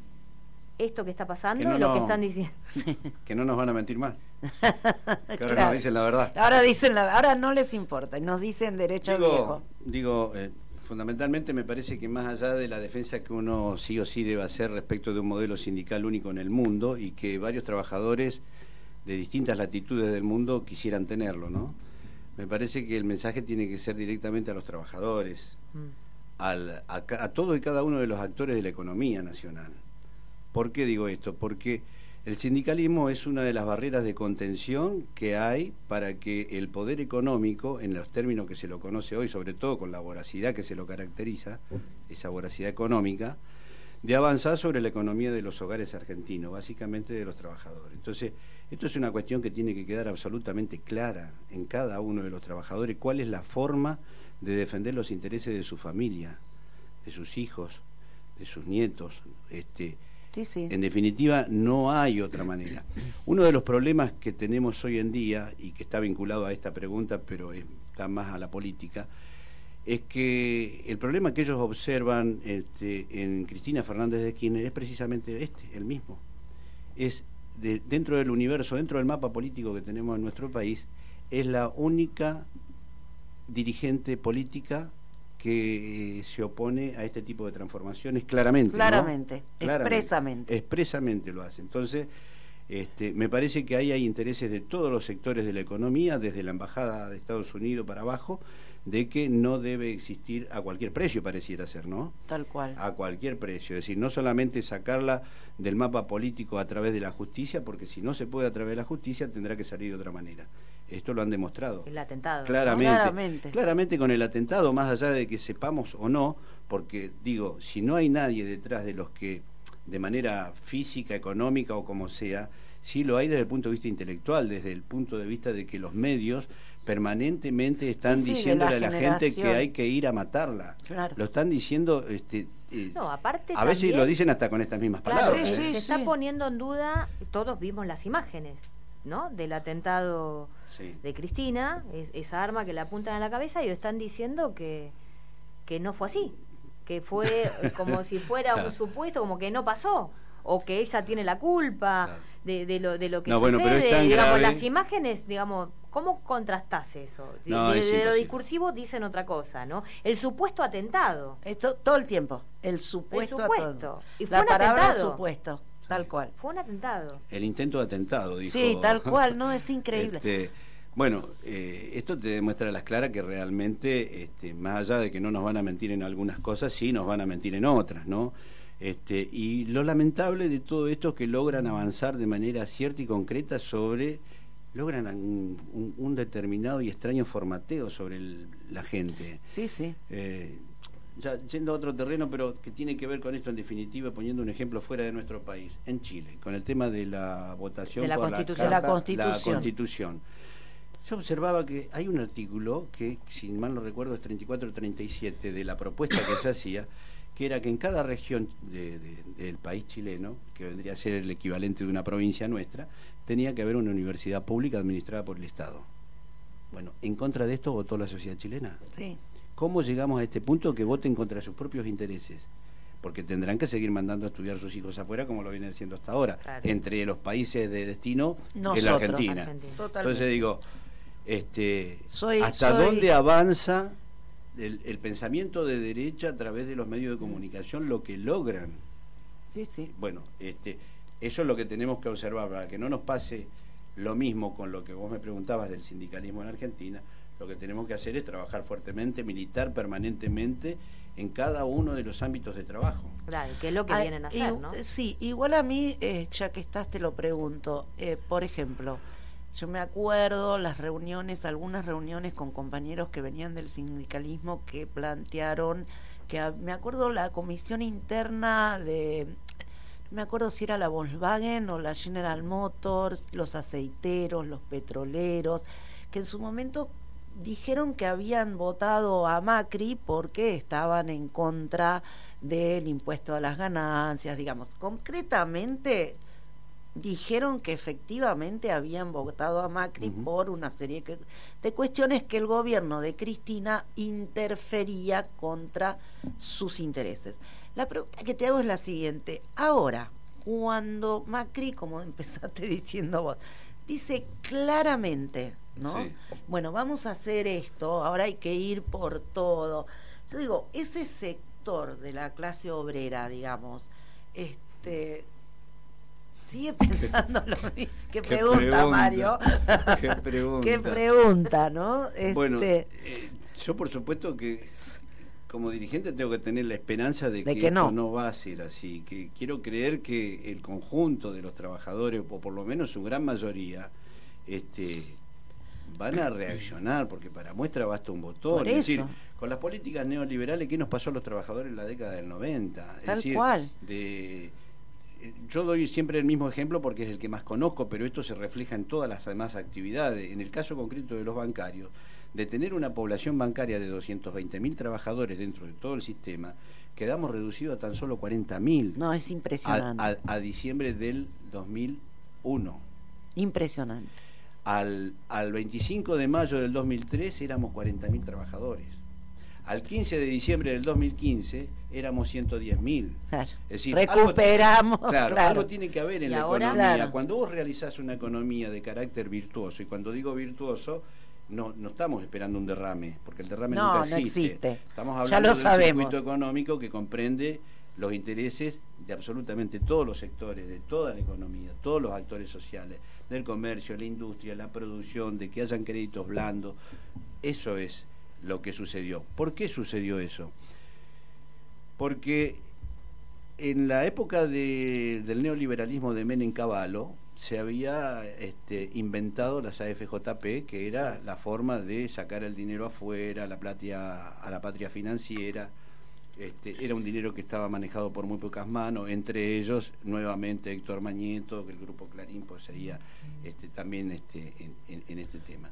esto que está pasando Que no y lo que están diciendo? [laughs] Que no nos van a mentir más. [laughs] Que ahora Claro. nos dicen la verdad. Ahora dicen, la- ahora no les importa, y nos dicen derecho Digo, viejo. digo eh, fundamentalmente me parece que más allá de la defensa que uno sí o sí debe hacer respecto de un modelo sindical único en el mundo y que varios trabajadores de distintas latitudes del mundo quisieran tenerlo, ¿no? Me parece que el mensaje tiene que ser directamente a los trabajadores, al- a, a todo y cada uno de los actores de la economía nacional. ¿Por qué digo esto? Porque el sindicalismo es una de las barreras de contención que hay para que el poder económico, en los términos que se lo conoce hoy, sobre todo con la voracidad que se lo caracteriza, esa voracidad económica, de avanzar sobre la economía de los hogares argentinos, básicamente de los trabajadores. Entonces, esto es una cuestión que tiene que quedar absolutamente clara en cada uno de los trabajadores, cuál es la forma de defender los intereses de su familia, de sus hijos, de sus nietos. Este, En definitiva, no hay otra manera. Uno de los problemas que tenemos hoy en día, y que está vinculado a esta pregunta, pero está más a la política, es que el problema que ellos observan este, en Cristina Fernández de Kirchner es precisamente este, el mismo. Es de- dentro del universo, dentro del mapa político que tenemos en nuestro país, es la única dirigente política que eh, se opone a este tipo de transformaciones claramente. ¿no? Claramente, expresamente. Expresamente lo hace. Entonces, este, me parece que ahí hay intereses de todos los sectores de la economía, desde la Embajada de Estados Unidos para abajo, de que no debe existir a cualquier precio, pareciera ser, ¿no? Tal cual. A cualquier precio. Es decir, no solamente sacarla del mapa político a través de la justicia, porque si no se puede a través de la justicia, tendrá que salir de otra manera. Esto lo han demostrado. El atentado. Claramente, Claramente. claramente con el atentado, más allá de que sepamos o no, porque digo, si no hay nadie detrás de los que de manera física, económica o como sea, sí lo hay desde el punto de vista intelectual, desde el punto de vista de que los medios permanentemente están Sí, sí, de diciéndole la a la gente que hay que ir a matarla. Claro. Lo están diciendo, este, eh, No, aparte a veces también- lo dicen hasta con estas mismas Claro, palabras. Sí, ¿eh? sí. se está poniendo en duda, todos vimos las imágenes, ¿no? Del atentado Sí. de Cristina, es- esa arma que le apuntan a la cabeza y están diciendo que, que no fue así, que fue [laughs] como si fuera un supuesto, como que no pasó, o que ella tiene la culpa Claro. de, de lo, de lo que No, bueno, sucede. pero es tan digamos, grave. las imágenes, digamos, ¿cómo contrastás eso? De, No, de- es de lo discursivo dicen otra cosa, ¿no? El supuesto atentado. Esto todo el tiempo. El supuesto, a supuesto. todo. Y fue La un palabra atentado. supuesto, tal cual. Fue un atentado. El intento de atentado, dijo. Sí, tal [laughs] cual, no, es increíble. Este, bueno, eh, esto te demuestra a las claras que realmente, este, más allá de que no nos van a mentir en algunas cosas, sí nos van a mentir en otras, ¿no? Este, y lo lamentable de todo esto es que logran avanzar de manera cierta y concreta sobre, logran un, un- un determinado y extraño formateo sobre el- la gente. Sí, sí. Eh, ya yendo a otro terreno, pero que tiene que ver con esto en definitiva, poniendo un ejemplo fuera de nuestro país, en Chile, con el tema de la votación De la por Constitución. la, la Constitución. Constitución. Yo observaba que hay un artículo que, si mal no recuerdo, es 34-37 de la propuesta que se hacía, que era que en cada región de- de- del país chileno, que vendría a ser el equivalente de una provincia nuestra, tenía que haber una universidad pública administrada por el Estado. Bueno, en contra de esto votó la sociedad chilena. Sí. ¿Cómo llegamos a este punto que voten contra sus propios intereses? Porque tendrán que seguir mandando a estudiar sus hijos afuera como lo vienen haciendo hasta ahora. Claro. Entre los países de destino es la Nosotros. Argentina. Argentina. Totalmente. Entonces digo, este, Soy- ¿hasta soy- dónde avanza el, el pensamiento de derecha a través de los medios de comunicación lo que logran? Sí, sí. Bueno, este, eso es lo que tenemos que observar para que no nos pase lo mismo con lo que vos me preguntabas del sindicalismo en Argentina. Lo que tenemos que hacer es trabajar fuertemente, militar permanentemente en cada uno de los ámbitos de trabajo. Claro, que es lo que Ah, vienen a hacer, ¿no? Sí, igual a mí, eh, ya que estás, te lo pregunto. Eh, por ejemplo, yo me acuerdo las reuniones, algunas reuniones con compañeros que venían del sindicalismo que plantearon, que a- me acuerdo la comisión interna de, no me acuerdo si era la Volkswagen o la General Motors, los aceiteros, los petroleros, que en su momento dijeron que habían votado a Macri porque estaban en contra del impuesto a las ganancias, digamos. Concretamente dijeron que efectivamente habían votado a Macri por una serie de cuestiones que el gobierno de Cristina interfería contra sus intereses. La pregunta que te hago es la siguiente. Ahora, cuando Macri, como [laughs] empezaste diciendo vos, dice claramente, ¿no? Sí. Bueno, vamos a hacer esto, ahora hay que ir por todo. Yo digo, ese sector de la clase obrera, digamos, este sigue pensando lo mismo. Qué, Qué pregunta, pregunta. Mario. Qué pregunta. Qué pregunta, ¿no? Este, Bueno, eh, yo por supuesto que como dirigente tengo que tener la esperanza de, De que, que esto no. va a ser así, que quiero creer que el conjunto de los trabajadores, o por lo menos su gran mayoría, este van a reaccionar, porque para muestra basta un botón. Es decir, con las políticas neoliberales, ¿qué nos pasó a los trabajadores en la década del 90? Es Tal decir, cual. de yo doy siempre el mismo ejemplo porque es el que más conozco, pero esto se refleja en todas las demás actividades. En el caso concreto de los bancarios, de tener una población bancaria de 220.000 trabajadores dentro de todo el sistema, quedamos reducidos a tan solo 40.000 no, es a, impresionante. a- a diciembre del 2001. impresionante. Al, al 25 de mayo del 2003 éramos 40.000 trabajadores. Al 15 de diciembre del 2015 éramos 110.000. Claro. Es decir, algo- Recuperamos. Claro, claro. algo tiene que haber en Y la ahora- economía. Claro. Cuando vos realizás una economía de carácter virtuoso, y cuando digo virtuoso, no, no estamos esperando un derrame, porque el derrame No, nunca no existe. Estamos hablando lo de un sabemos. circuito económico que comprende los intereses de absolutamente todos los sectores, de toda la economía, todos los actores sociales, del comercio, la industria, la producción, de que hayan créditos blandos. Eso es lo que sucedió. ¿Por qué sucedió eso? Porque en la época de- del neoliberalismo de Menem Cavallo se había este, inventado las AFJP, que era la forma de sacar el dinero afuera, la patria, a la patria financiera. Este, era un dinero que estaba manejado por muy pocas manos, entre ellos nuevamente Héctor Mañeto, que el grupo Clarín poseía este, también este, en, en- en este tema.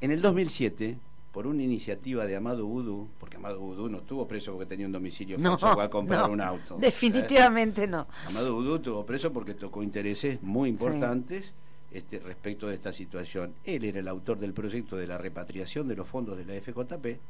En el 2007, por una iniciativa de Amado Udú, porque Amado Udú no estuvo preso porque tenía un domicilio No, falso, fue a comprar no, un auto. [laughs] ¿eh? Definitivamente no. Amado Udú estuvo preso porque tocó intereses muy importantes este, respecto de esta situación. Él era el autor del proyecto de la repatriación de los fondos de la FJP,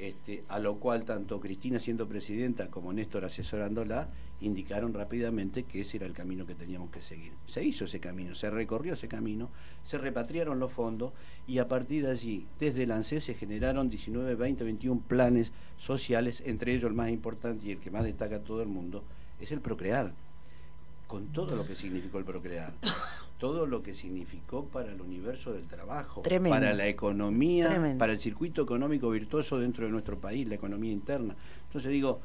este, a lo cual tanto Cristina siendo presidenta como Néstor asesorándola indicaron rápidamente que ese era el camino que teníamos que seguir. Se hizo ese camino, se recorrió ese camino, se repatriaron los fondos y a partir de allí, desde el se generaron 19, 20, 21 planes sociales, entre ellos el más importante y el que más destaca todo el mundo, es el Procrear con todo lo que significó el procrear, todo lo que significó para el universo del trabajo, Tremendo. para la economía, Tremendo. para el circuito económico virtuoso dentro de nuestro país, la economía interna. Entonces digo,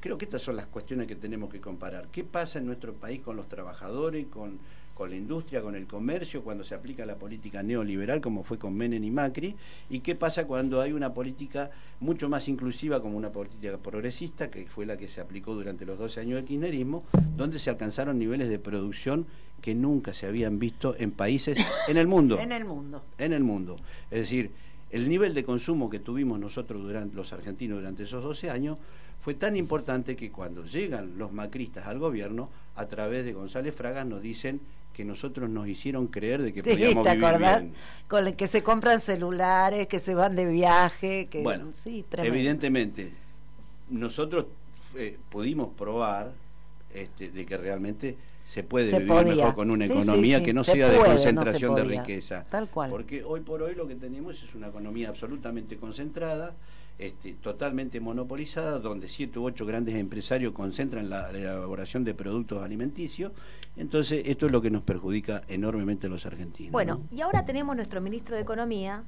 creo que estas son las cuestiones que tenemos que comparar. ¿Qué pasa en nuestro país con los trabajadores, con, con la industria, con el comercio, cuando se aplica la política neoliberal, como fue con Menem y Macri? ¿Y qué pasa cuando hay una política mucho más inclusiva, como una política progresista, que fue la que se aplicó durante los 12 años del kirchnerismo, donde se alcanzaron niveles de producción que nunca se habían visto en países en el mundo? [laughs] En el mundo. en el mundo. Es decir, el nivel de consumo que tuvimos nosotros durante los argentinos durante esos 12 años fue tan importante que cuando llegan los macristas al gobierno, a través de González Fragas nos dicen que nosotros nos hicieron creer de que Sí, podíamos ¿te vivir bien. Con el que se compran celulares, que se van de viaje, que Bueno, sí, evidentemente, nosotros eh, pudimos probar este, de que realmente se puede Se vivir podía. mejor con una Sí, economía sí, que no se sea de puede, no se concentración de riqueza. Tal cual. Porque hoy por hoy lo que tenemos es una economía absolutamente concentrada, este, totalmente monopolizada, donde siete u ocho grandes empresarios concentran la, la elaboración de productos alimenticios. Entonces, esto es lo que nos perjudica enormemente a los argentinos. Bueno, ¿no? y ahora tenemos nuestro ministro de Economía,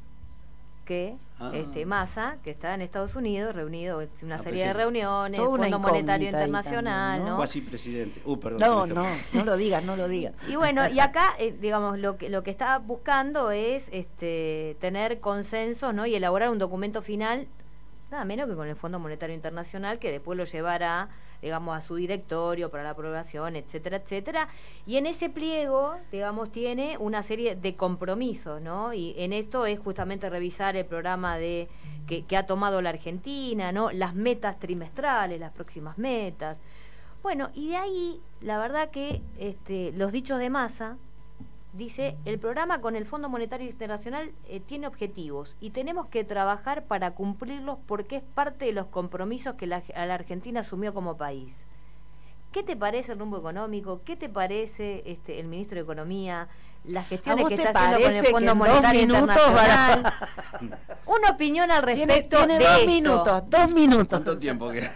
que, Ah. este, Massa, que está en Estados Unidos, reunido en una Ah, serie de reuniones, una Fondo Monetario Internacional, también, ¿no? Cuasi presidente. Uh, perdón. No, no, no lo digas, no lo digas. Y bueno, y acá, eh, digamos, lo que, lo que está buscando es este, tener consenso ¿no? y elaborar un documento final, nada menos que con el Fondo Monetario Internacional, que después lo llevará, digamos, a su directorio para la aprobación, etcétera, etcétera. Y en ese pliego, digamos, tiene una serie de compromisos, ¿no? Y en esto es justamente revisar el programa de que, que ha tomado la Argentina, ¿no? Las metas trimestrales, las próximas metas. Bueno, y de ahí, la verdad que este, los dichos de masa, dice, el programa con el Fondo Monetario Internacional eh, tiene objetivos y tenemos que trabajar para cumplirlos porque es parte de los compromisos que la, Argentina asumió como país. ¿Qué te parece el rumbo económico? ¿Qué te parece este, el ministro de Economía? Las gestiones que está haciendo con el Fondo Monetario minutos Internacional. van Una opinión al Tiene, respecto tiene de dos esto. minutos, dos minutos. ¿Cuánto tiempo queda?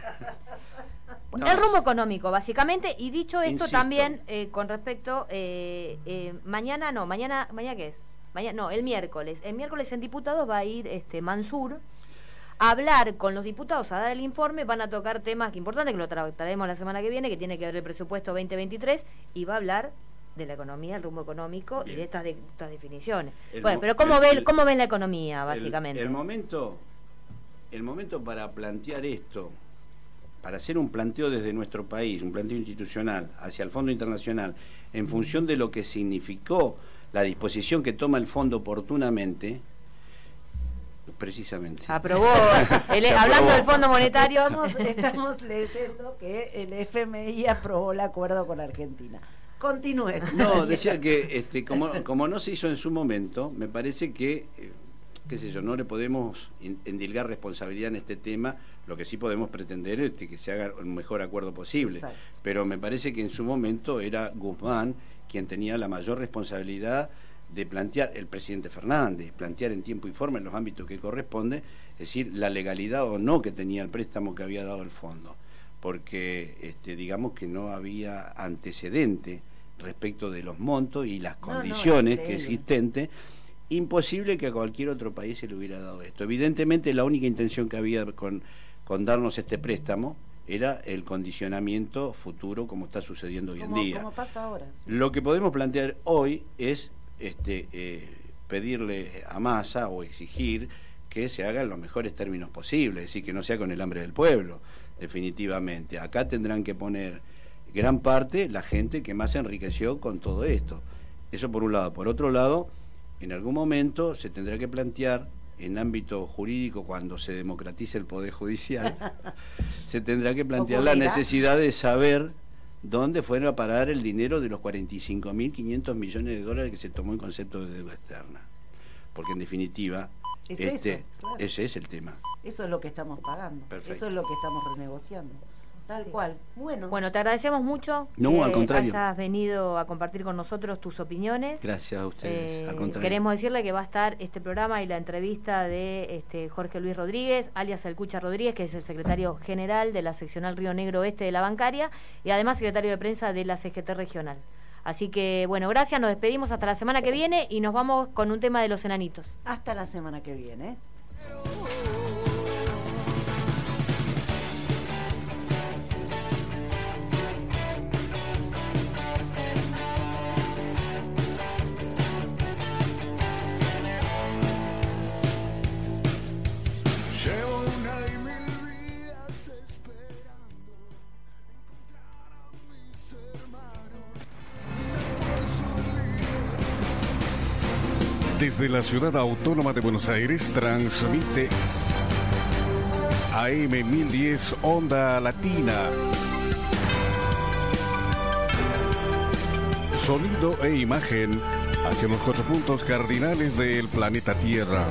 No. El rumbo económico, básicamente, y dicho esto Insisto. también eh, con respecto, eh, eh, mañana no, mañana, mañana qué es, mañana no, el miércoles, el miércoles en diputados va a ir este Mansur a hablar con los diputados, a dar el informe, van a tocar temas importantes que lo trataremos la semana que viene, que tiene que ver el presupuesto 2023 y va a hablar de la economía, el rumbo económico y de estas, de, estas definiciones. El bueno, pero ¿cómo, el- ve, el- ¿cómo ven la economía, básicamente? El, momento, el momento para plantear esto, para hacer un planteo desde nuestro país, un planteo institucional hacia el Fondo Internacional, en función de lo que significó la disposición que toma el fondo oportunamente, precisamente. Aprobó, [laughs] el- hablando aprobó. del Fondo Monetario, [laughs] Estamos, estamos leyendo que el FMI aprobó el acuerdo con Argentina. Continúe. No, decía que este, como, como no se hizo en su momento, me parece que, eh, qué sé yo, no le podemos endilgar responsabilidad en este tema, lo que sí podemos pretender es que se haga un mejor acuerdo posible. Exacto. Pero me parece que en su momento era Guzmán quien tenía la mayor responsabilidad de plantear el presidente Fernández, plantear en tiempo y forma en los ámbitos que corresponde, es decir, la legalidad o no que tenía el préstamo que había dado el fondo, porque este, digamos que no había antecedente respecto de los montos y las No, no, condiciones que existentes, imposible que a cualquier otro país se le hubiera dado esto. Evidentemente la única intención que había con, con darnos este préstamo era el condicionamiento futuro como está sucediendo hoy en Como, día. como pasa ahora. sí. Lo que podemos plantear hoy es este, eh, pedirle a Massa o exigir que se haga en los mejores términos posibles, es decir, que no sea con el hambre del pueblo, definitivamente. Acá tendrán que poner gran parte la gente que más se enriqueció con todo esto. Eso por un lado. Por otro lado, en algún momento se tendrá que plantear en ámbito jurídico, cuando se democratice el Poder Judicial, [laughs] se tendrá que plantear la necesidad de saber dónde fueron a parar el dinero de los 45.500 millones de dólares que se tomó en concepto de deuda externa. Porque en definitiva, Es este, eso, claro. ese es el tema. Eso es lo que estamos pagando. Perfecto. Eso es lo que estamos renegociando. Tal cual. Bueno, Bueno, te agradecemos mucho No, que al contrario. hayas venido a compartir con nosotros tus opiniones. Gracias a ustedes. Eh, al contrario. queremos decirle que va a estar este programa y la entrevista de este, Jorge Luis Rodríguez, alias El Cucha Rodríguez, que es el secretario general de la seccional Río Negro Oeste de la Bancaria y además secretario de prensa de la CGT regional. Así que, bueno, gracias, nos despedimos hasta la semana que viene y nos vamos con un tema de los enanitos. hasta la semana que viene. Desde la ciudad autónoma de Buenos Aires transmite AM 1010 Onda Latina. Sonido e imagen hacia los cuatro puntos cardinales del planeta Tierra.